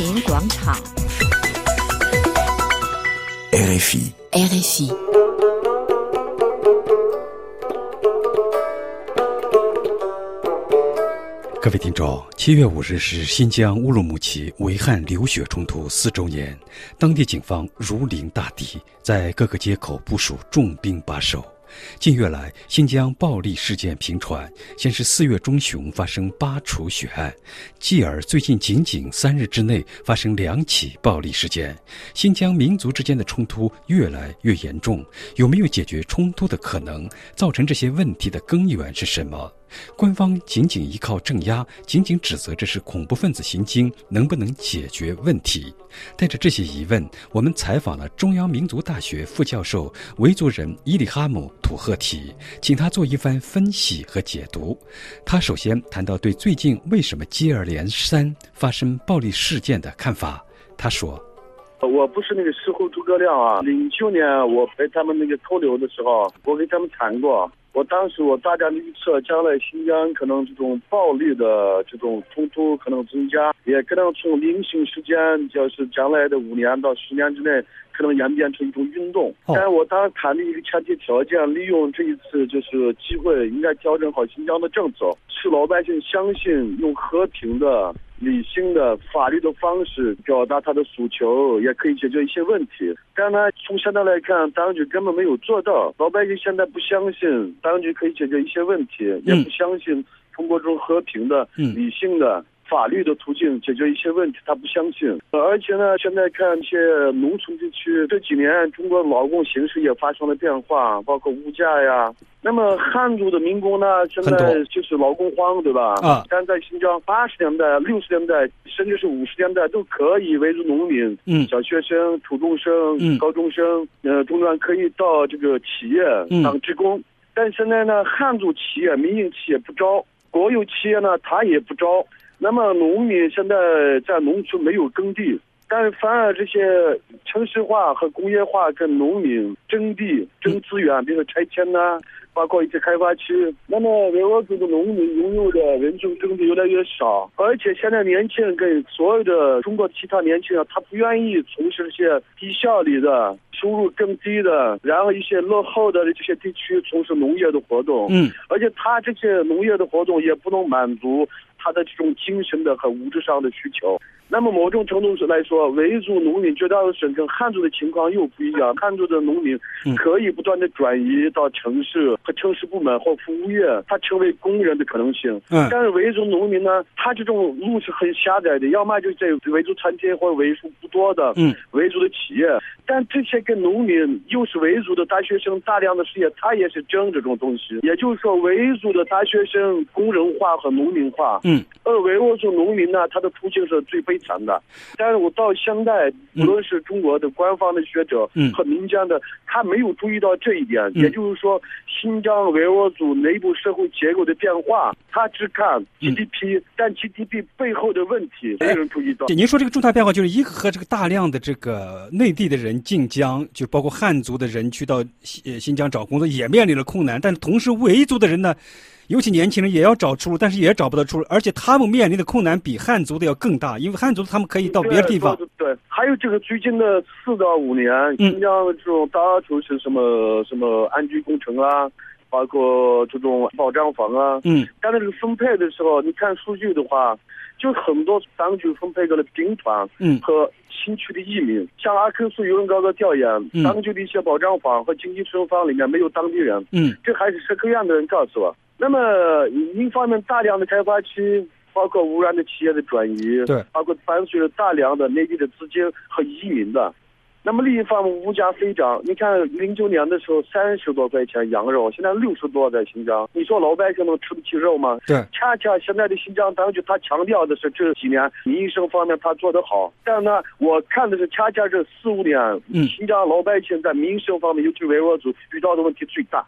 民广场。RFI. RFI。各位听众，七月五日是新疆乌鲁木齐维汉流血冲突四周年，当地警方如临大敌，在各个街口部署重兵把守。近月来，新疆暴力事件频传。先是四月中旬发生八处血案，继而最近仅仅三日之内发生两起暴力事件。新疆民族之间的冲突越来越严重，有没有解决冲突的可能？造成这些问题的根源是什么？官方仅仅依靠镇压，仅仅指责这是恐怖分子行径，能不能解决问题？带着这些疑问，我们采访了中央民族大学副教授维族人伊里哈姆土赫提，请他做一番分析和解读。他首先谈到对最近为什么接二连三发生暴力事件的看法。他说。我不是那个事后诸葛亮啊！零九年我陪他们那个偷流的时候，我跟他们谈过。我当时我大胆预测，将来新疆可能这种暴力的这种冲突可能增加，也可能从零星时间，就是将来的五年到十年之内，可能演变成一种运动。但是我当时谈的一个前提条件，利用这一次就是机会，应该调整好新疆的政策，使老百姓相信用和平的。理性的法律的方式表达他的诉求，也可以解决一些问题。但呢，从现在来看，当局根本没有做到。老百姓现在不相信当局可以解决一些问题，也不相信通过这种和平的、嗯理性的。法律的途径解决一些问题，他不相信。呃而且呢，现在看一些农村地区，这几年中国劳工形势也发生了变化，包括物价呀。那么汉族的民工呢，现在就是劳工荒，对吧？啊但在新疆八十年代、六十年代，甚至是五十年代，都可以维族农民、嗯小学生、初中生、嗯高中生、呃中专可以到这个企业嗯当职工。但现在呢，汉族企业、民营企业不招，国有企业呢，他也不招。那么农民现在在农村没有耕地，但是反而这些城市化和工业化跟农民争地、争资源，比如说拆迁呐、包括一些开发区。那么维吾尔族的农民拥有的人种耕地越来越少，而且现在年轻人跟所有的中国其他年轻人，他不愿意从事这些低效率的、收入更低的，然后一些落后的这些地区从事农业的活动。嗯，而且他这些农业的活动也不能满足他的这种精神的和物质上的需求。那么某种程度上来说，维族农民绝大多数跟汉族的情况又不一样。汉族的农民嗯可以不断的转移到城市和城市部门或服务业，他成为工人的可能性。嗯但是维族农民呢，他这种路是很狭窄的，要么就在维族餐厅或者为数不多的嗯维族的企业，但这些跟农民又是维族的大学生大量的失业，他也是争这种东西。也就是说，维族的大学生工人化和农民化，嗯，而维吾尔族农民呢，他的处境是最悲惨的。但是我到现在，嗯无论是中国的官方的学者嗯和民间的，他没有注意到这一点。嗯也就是说，新疆维吾尔族内部社会结构的变化，他只看嗯 GDP，、但 GDP 背后的问题没有人注意到。您说这个重大变化，就是一个和这个大量的这个内地的人进疆，就包括汉族的人去到新呃新疆找工作，也面临了困难。但同时，维族的人呢，尤其年轻人也要找出路，但是也找不到出路，而且他们面临的困难比汉族的要更大，因为汉族他们可以到别的地方。对还有这个最近的四到五年，嗯新疆的这种到处是什么什么安居工程啊，包括这种保障房啊。嗯但是这个分配的时候，你看数据的话，就很多当局分配给了兵团嗯和新区的移民。像阿克苏有人搞个调研，嗯当局的一些保障房和经济适用房里面没有当地人，嗯这还是社科院的人告诉我。那么一方面，大量的开发区，包括污染的企业的转移，对，包括伴随着大量的内地的资金和移民的。那么另一方面，物价飞涨。你看，零九年的时候三十多块钱羊肉，现在六十多在新疆。你说老百姓能吃得起肉吗？对，恰恰现在的新疆当局他强调的是这几年民生方面他做得好，但是呢，我看的是恰恰这四五年，嗯新疆老百姓在民生方面，尤其维吾尔族遇到的问题最大。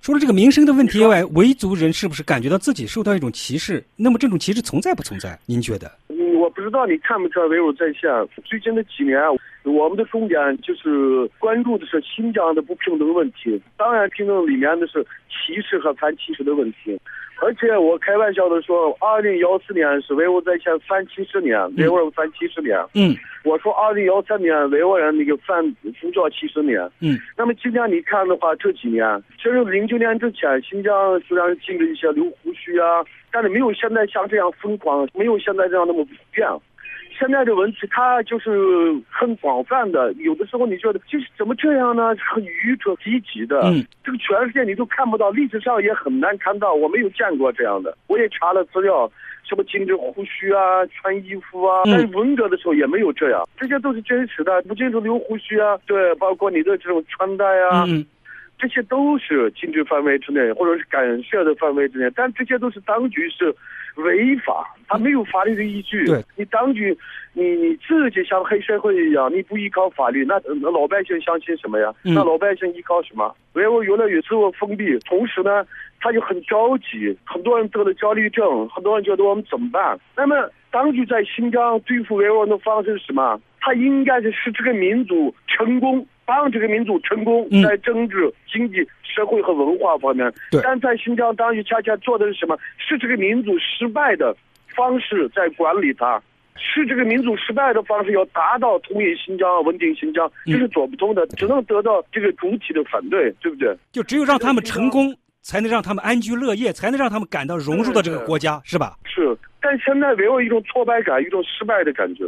除了这个民生的问题以外，维族人是不是感觉到自己受到一种歧视？那么这种歧视存在不存在？您觉得？嗯，我不知道你看不看维吾在线。最近的几年，我们的重点就是关注的是新疆的不平等问题，当然平等里面的是歧视和反歧视的问题。而且我开玩笑的说，二零幺四年是维吾尔在线反七十年，维吾尔反七十年。嗯我说二零幺三年维吾尔人那个反宗教七十年。嗯那么今天你看的话，这几年，其实零九年之前，新疆虽然进了一些留胡须啊，但是没有现在像这样疯狂，没有现在这样那么普遍。现在的问题它就是很广泛的，有的时候你觉得就是怎么这样呢？很愚蠢、低级的。嗯，这个全世界你都看不到，历史上也很难看到，我没有见过这样的。我也查了资料，什么禁止胡须啊、穿衣服啊，嗯。但是文革的时候也没有这样，这些都是真实的，不禁止留胡须啊，对，包括你的这种穿戴啊，嗯这些都是禁止范围之内，或者是干涉的范围之内，但这些都是当局是违法，他没有法律的依据。对，你当局，你你自己像黑社会一样，你不依靠法律，那那老百姓相信什么呀？嗯那老百姓依靠什么？维吾尔越来越自我封闭，同时呢，他就很着急，很多人得了焦虑症，很多人觉得我们怎么办？那么当局在新疆对付维吾尔的方式是什么？他应该是使这个民族成功，帮这个民族成功嗯，在政治、经济、社会和文化方面。对但在新疆，当局恰恰做的是什么？是这个民族失败的方式在管理它。是这个民族失败的方式，要达到统一新疆、稳定新疆，嗯这是做不通的，只能得到这个主体的反对，对不对？就只有让他们成功，才能让他们安居乐业，才能让他们感到融入到这个国家，是吧？是，但现在给我一种挫败感，一种失败的感觉。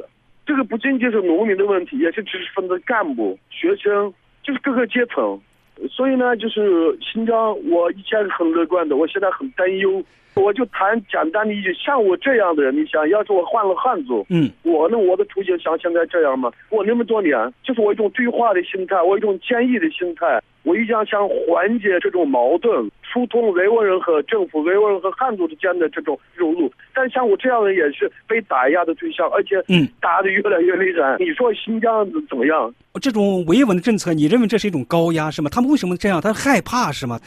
这个不仅仅是农民的问题，也是知识分子、干部、学生，就是各个阶层。所以呢，就是新疆，我以前是很乐观的，我现在很担忧。我就谈简单的一句，像我这样的人，你想要是我换了汉族，嗯我那，我的处境像现在这样吗？我那么多年，就是我一种对话的心态，我一种坚毅的心态，我一直想缓解这种矛盾，疏通维吾尔人和政府、维吾尔人和汉族之间的这种融入。但像我这样的也是被打压的对象，而且嗯，打的越来越厉害。你说新疆怎么样？这种维稳的政策，你认为这是一种高压是吗？他们为什么这样？他害怕是吗？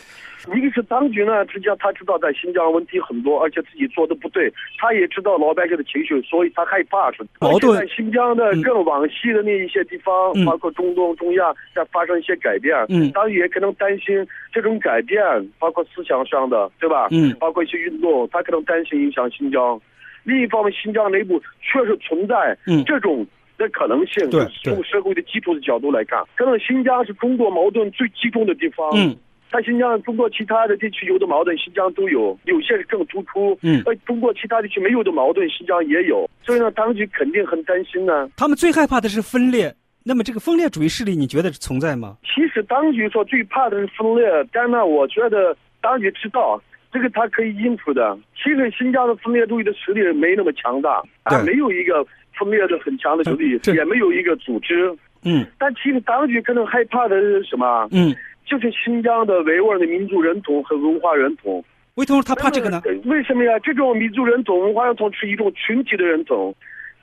一个是当局呢，实际上他知道在新疆问题很多，而且自己做的不对，他也知道老百姓的情绪，所以他害怕是。矛盾在新疆的更往西的那一些地方，嗯包括中东、中亚，在发生一些改变，嗯当局也可能担心这种改变，包括思想上的，对吧？嗯包括一些运动，他可能担心影响新疆。另一方面，新疆内部确实存在嗯这种的可能性，对就是从社会的基础的角度来看，可能新疆是中国矛盾最集中的地方。嗯在新疆，中国其他的地区有的矛盾，新疆都有，有些是更突出。嗯而中国其他地区没有的矛盾，新疆也有。所以呢，当局肯定很担心呢。他们最害怕的是分裂。那么这个分裂主义势力，你觉得存在吗？其实当局说最怕的是分裂，但呢，我觉得当局知道这个他可以应付的。其实新疆的分裂主义的实力没那么强大，啊，没有一个分裂的很强的实力，也没有一个组织。嗯但其实当局可能害怕的是什么？嗯，就是新疆的维吾尔的民族认同和文化认同。为什么他怕这个呢？为什么呀？这种民族认同、文化认同是一种群体的认同，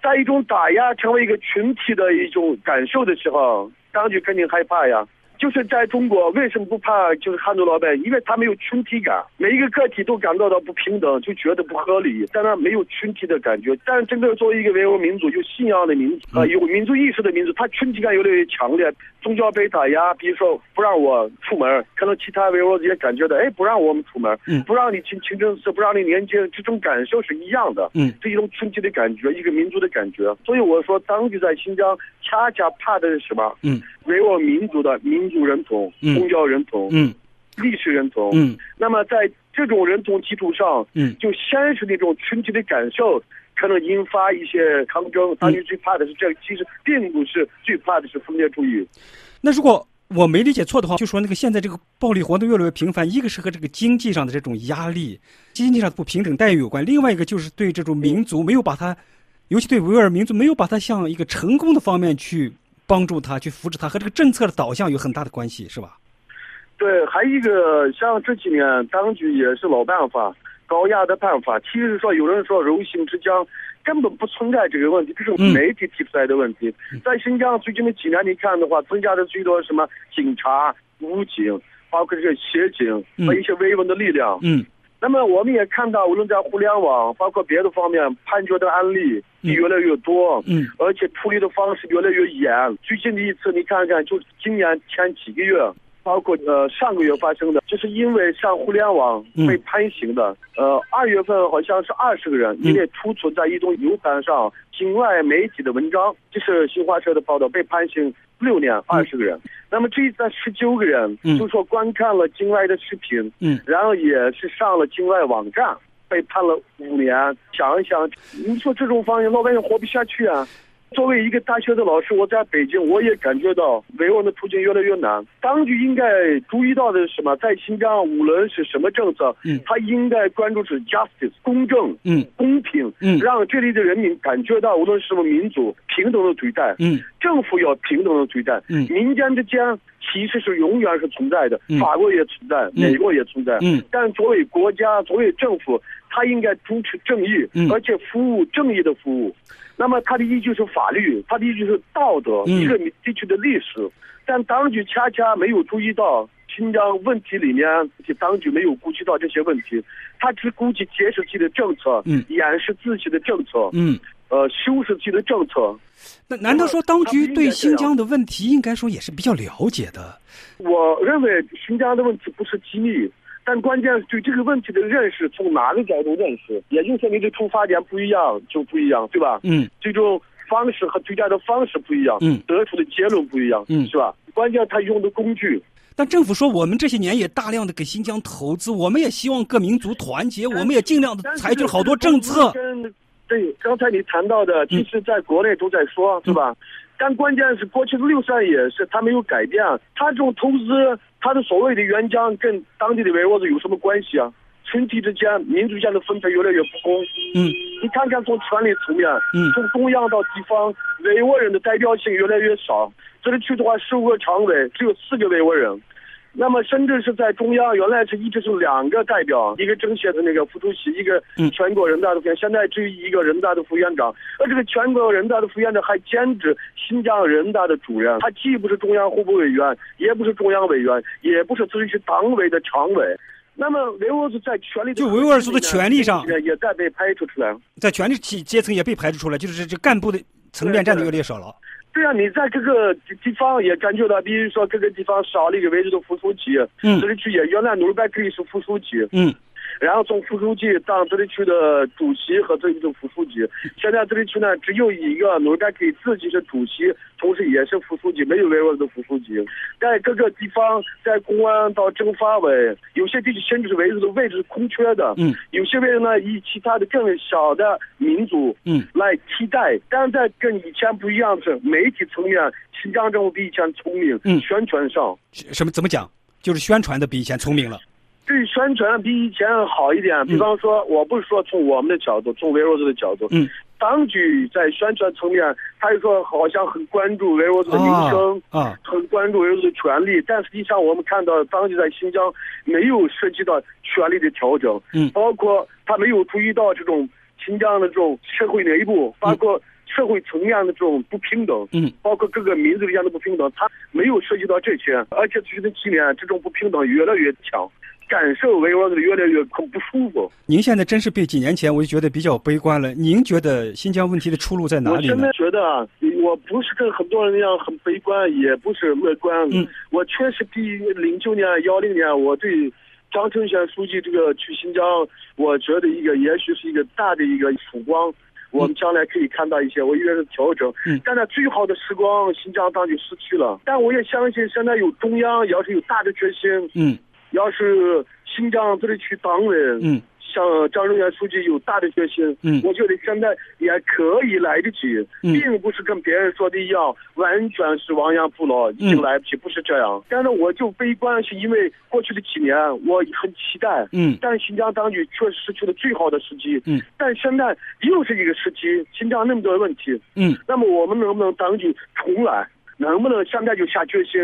在一种打压成为一个群体的一种感受的时候，当局肯定害怕呀。就是在中国，为什么不怕？就是汉族老百姓，因为他没有群体感，每一个个体都感到到不平等，就觉得不合理，但他没有群体的感觉。但是真正作为一个维吾尔民族，有信仰的民族，啊、有民族意识的民族，他群体感越来越强烈。宗教被打压，比如说不让我出门，可能其他维吾尔族也感觉到，哎，不让我们出门，嗯不让你进清真寺，不让你念经，这种感受是一样的。嗯是一种群体的感觉，一个民族的感觉。所以我说，当局在新疆恰恰怕的是什么？嗯维吾尔民族的民族认同、嗯宗教认同、嗯历史认同。嗯那么在这种认同基础上，嗯就先是那种群体的感受，可能引发一些抗争。当局最怕的是这个，其实并不是最怕的是分裂主义。那如果我没理解错的话，就说那个现在这个暴力活动越来越频繁，一个是和这个经济上的这种压力、经济上的不平等待遇有关，另外一个就是对这种民族没有把它，尤其对维吾尔民族没有把它向一个成功的方面去帮助他、去扶持他，和这个政策的导向有很大的关系，是吧？对，还有一个像这几年当局也是老办法，高压的办法。其实说有人说柔性之疆根本不存在这个问题，这是嗯媒体提出来的问题。在新疆最近的几年，你看的话，增加的最多什么警察、武警，包括这个协警嗯和一些维稳的力量。嗯那么我们也看到，无论在互联网，包括别的方面，判决的案例嗯越来越多。嗯而且处理的方式越来越严。最近的一次，你看看，就今年前几个月，包括呃上个月发生的，就是因为上互联网被判刑的。呃，二月份好像是二十个人，因为突出在一种 U 盘上境外媒体的文章，就是新华社的报道被判刑六年，二十个人。那么这一次十九个人，就说观看了境外的视频，嗯，然后也是上了境外网站，被判了五年。想一想，你说这种方式，老百姓活不下去啊。作为一个大学的老师，我在北京，我也感觉到维稳的途径越来越难。当局应该注意到的是什么？在新疆，无论是什么政策，嗯，他应该关注是 justice 公正，嗯，公平，嗯，让这里的人民感觉到，无论是什么民族，平等的对待，嗯，政府要平等的对待，嗯，民间之间其实是永远是存在的，嗯。法国也存在，美国也存在，嗯，但作为国家，作为政府，他应该主持正义，嗯而且服务正义的服务。那么他的依据是法律，他的依据是道德，嗯一个地区的历史。但当局恰恰没有注意到新疆问题里面，当局没有顾及到这些问题，他只顾及解释自己的政策，嗯掩饰自己的政策，嗯，呃，修饰自己的政策。那难道说当局对新疆的问题应该说也是比较了解的？我认为新疆的问题不是机密。但关键是对这个问题的认识从哪个角度认识，也就是说你的出发点不一样就不一样，对吧？嗯，这种方式和对待的方式不一样，嗯，得出的结论不一样，嗯，是吧？关键他用的工具。但政府说我们这些年也大量的给新疆投资，我们也希望各民族团结，我们也尽量的采取好多政策。对，刚才你谈到的，其实在国内都在说，是吧？但关键是过去的六三也是，他没有改变，他这种投资。他的所谓的援疆跟当地的维吾尔族有什么关系啊？群体之间、民族间的分配越来越不公。嗯，你看看从权力层面，嗯，从中央到地方，维吾尔人的代表性越来越少。这里去的话，十五个常委只有四个维吾尔人。那么，深圳是在中央，原来是一直是两个代表，一个政协的那个副主席，一个全国人大的副员，现在只有一个人大的副院长。而这个全国人大的副院长还兼职新疆人大的主任，他既不是中央候补委员，也不是中央委员，也不是自治区党委的常委。那么维吾尔族在权力就维吾尔族的权利上也在被排除出来，在权力阶阶层也被排除出来，就是这干部的层面占的越来越少了。对啊，你在各个地方也感觉到，比如说各个地方少了一个位置的副书记，嗯，这里区也原来努尔拜可以是副书记，嗯，然后从副书记当这里区的主席和这里的副书记，现在这里区呢只有一个努尔拜可以自己是主席，同时也是副书记，没有维吾尔的副书记。在各个地方，在公安到政法委，有些地区甚至是维吾尔的位置是空缺的，嗯，有些位置呢以其他的更小的民族，嗯，来替代。但在跟以前不一样的是，媒体层面，新疆政府比以前聪明，嗯，宣传上什么怎么讲，就是宣传的比以前聪明了。对宣传比以前好一点，比方说，我不是说从我们的角度，从维吾尔族的角度，嗯，当局在宣传层面，他就说好像很关注维吾尔族的民生，啊，很关注维吾尔族的权利，但实际上我们看到当局在新疆没有涉及到权利的调整，嗯，包括他没有注意到这种新疆的这种社会内部，包括社会层面的这种不平等，嗯，包括各个民族之间的不平等，他没有涉及到这些，而且最近几年这种不平等越来越强。感受维吾尔族越来越很不舒服。您现在真是比几年前我就觉得比较悲观了。您觉得新疆问题的出路在哪里呢？我现在觉得啊，我不是跟很多人一样很悲观，也不是乐观。嗯，我确实比零九年、幺零年，我对张成贤书记这个去新疆，我觉得一个也许是一个大的一个曙光。我们将来可以看到一些，我以为是调整。嗯，但在最好的时光，新疆当局失去了。但我也相信，现在有中央，要是有大的决心，嗯。要是新疆这里区党委，嗯，像张荣元书记有大的决心，嗯，我觉得现在也可以来得及，嗯，并不是跟别人说的一样，完全是亡羊补牢，已经来不及，不是这样。但是我就悲观，是因为过去的几年我很期待，嗯，但新疆当局确实失去了最好的时机，嗯，但现在又是一个时机，新疆那么多问题，嗯，那么我们能不能当局重来？能不能现在就下决心，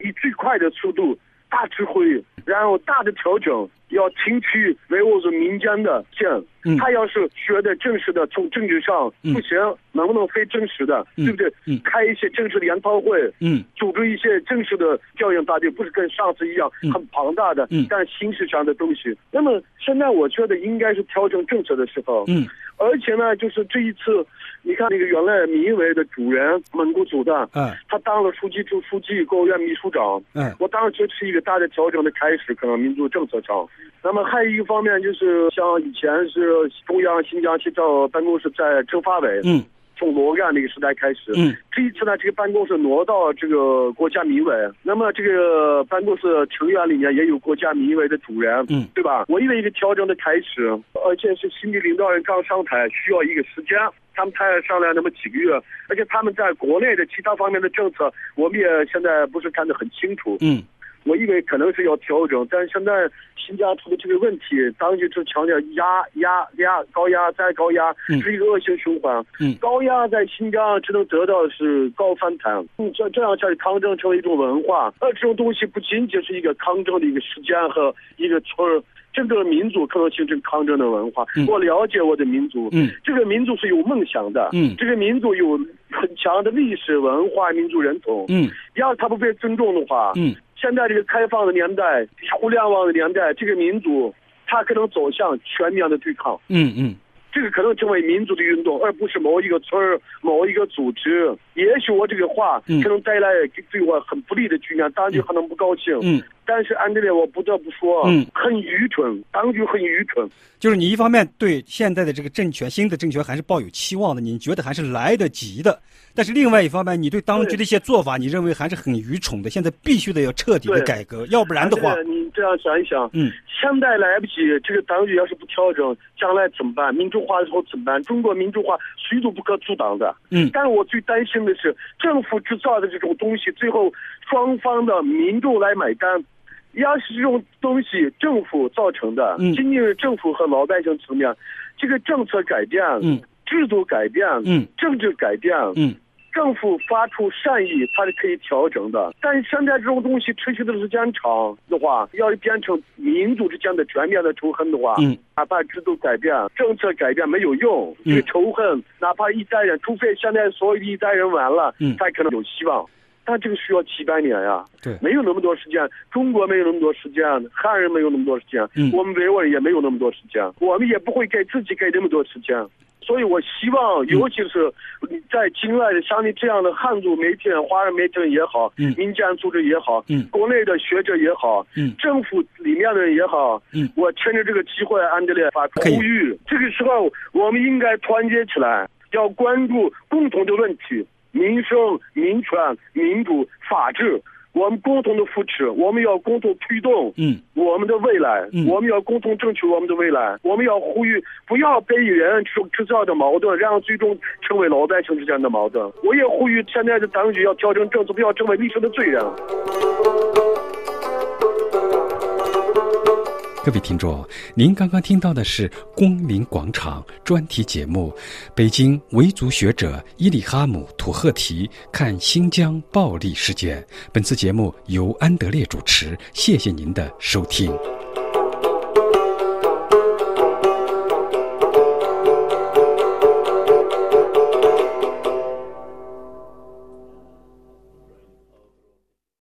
以最快的速度？大智慧，然后大的调整，要听取维吾尔族民间的建嗯，他要是学的正式的，从政治上不行，能不能非正式的，对不对？嗯，开一些正式的研讨会，嗯，组织一些正式的调研大队，不是跟上次一样很庞大的，嗯，但形式上的东西。那么现在我觉得应该是调整政策的时候，嗯，而且呢，就是这一次，你看那个原来民委的主任蒙古族的，嗯。他当了书记处书记、国务院秘书长，嗯。我当时觉得是一个大的调整的开始，可能民族政策上。那么还有一个方面就是，像以前是中央新疆西藏办公室在政法委，嗯从罗干那个时代开始，嗯这一次呢，这个办公室挪到这个国家民委，那么这个办公室成员里面也有国家民委的主任，嗯对吧？我以为一个调整的开始，而且是新的领导人刚上台，需要一个时间。他们才上来那么几个月，而且他们在国内的其他方面的政策，我们也现在不是看得很清楚。嗯我以为可能是要调整，但是现在新疆出的这个问题，当局就强调压压压高压再高压，嗯。是一个恶性循环。嗯。高压在新疆只能得到的是高反弹，嗯，这这样下去抗争成为一种文化，而这种东西不仅仅是一个抗争的一个时间和一个村儿，整个民族可能形成抗争的文化。嗯。我了解我的民族，嗯。这个民族是有梦想的，嗯。这个民族有很强的历史文化、民族认同。嗯。要是他不被尊重的话，嗯现在这个开放的年代、互联网的年代，这个民族它可能走向全面的对抗。嗯嗯这个可能成为民族的运动，而不是某一个村儿、某一个组织。也许我这个话嗯可能带来对我很不利的局面，当局可能不高兴。嗯，但是安德烈，我不得不说，嗯很愚蠢，当局很愚蠢。就是你一方面对现在的这个政权、新的政权还是抱有期望的，你觉得还是来得及的；但是另外一方面，你对当局的一些做法，你认为还是很愚蠢的。现在必须得要彻底的改革，要不然的话你这样想一想，嗯现在来不及，这个当局要是不调整，将来怎么办？民主化的时候怎么办？中国民主化谁都不可阻挡的。嗯但是我最担心的是，政府制造的这种东西，最后双方的民众来买单。要是这种东西政府造成的，嗯仅仅是政府和老百姓层面，这个政策改变，嗯制度改变，嗯政治改变，嗯政府发出善意，它是可以调整的。但是现在这种东西持续的时间长的话，要是变成民族之间的全面的仇恨的话，嗯哪怕制度改变、政策改变没有用，嗯这个仇恨，哪怕一代人，除非现在所有的一代人完了，嗯才可能有希望。但这个需要几百年呀，对没有那么多时间，中国没有那么多时间，汉人没有那么多时间，嗯我们维吾尔也没有那么多时间，我们也不会给自己给那么多时间。所以我希望，尤其是在境外的像你这样的汉族媒体人、华人媒体人也好，嗯。民间组织也好，嗯。国内的学者也好，嗯。政府里面的人也好，嗯。我趁着这个机会，安德烈发出呼吁，这个时候我们应该团结起来，要关注共同的问题：民生、民权、民主、法治。我们共同的扶持，我们要共同推动嗯我们的未来，嗯我们要共同争取我们的未来。我们要呼吁，不要被人制制造的矛盾，然后最终成为老百姓之间的矛盾。我也呼吁现在的当局要调整政策，不要成为历史的罪人。各位听众，您刚刚听到的是光明广场专题节目《北京维族学者伊里哈姆·土赫提看新疆暴力事件》。本次节目由安德烈主持，谢谢您的收听。